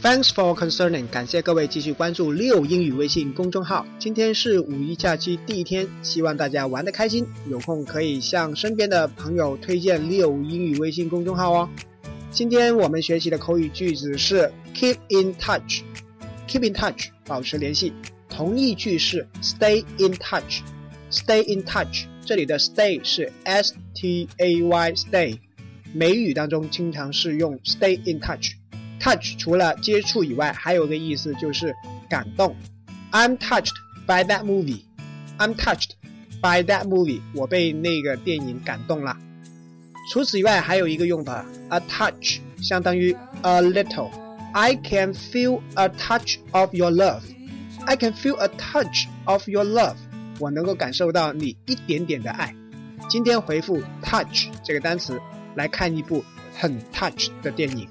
Thanks for concerning，感谢各位继续关注六英语微信公众号。今天是五一假期第一天，希望大家玩得开心。有空可以向身边的朋友推荐六英语微信公众号哦。今天我们学习的口语句子是 keep in touch，keep in touch，保持联系。同义句是 stay in touch，stay in touch。这里的 stay 是 s t a y stay，美语当中经常是用 stay in touch。Touch 除了接触以外，还有个意思就是感动。I'm touched by that movie. I'm touched by that movie. 我被那个电影感动了。除此以外，还有一个用法，a touch 相当于 a little。I can feel a touch of your love. I can feel a touch of your love. 我能够感受到你一点点的爱。今天回复 touch 这个单词来看一部很 touch 的电影。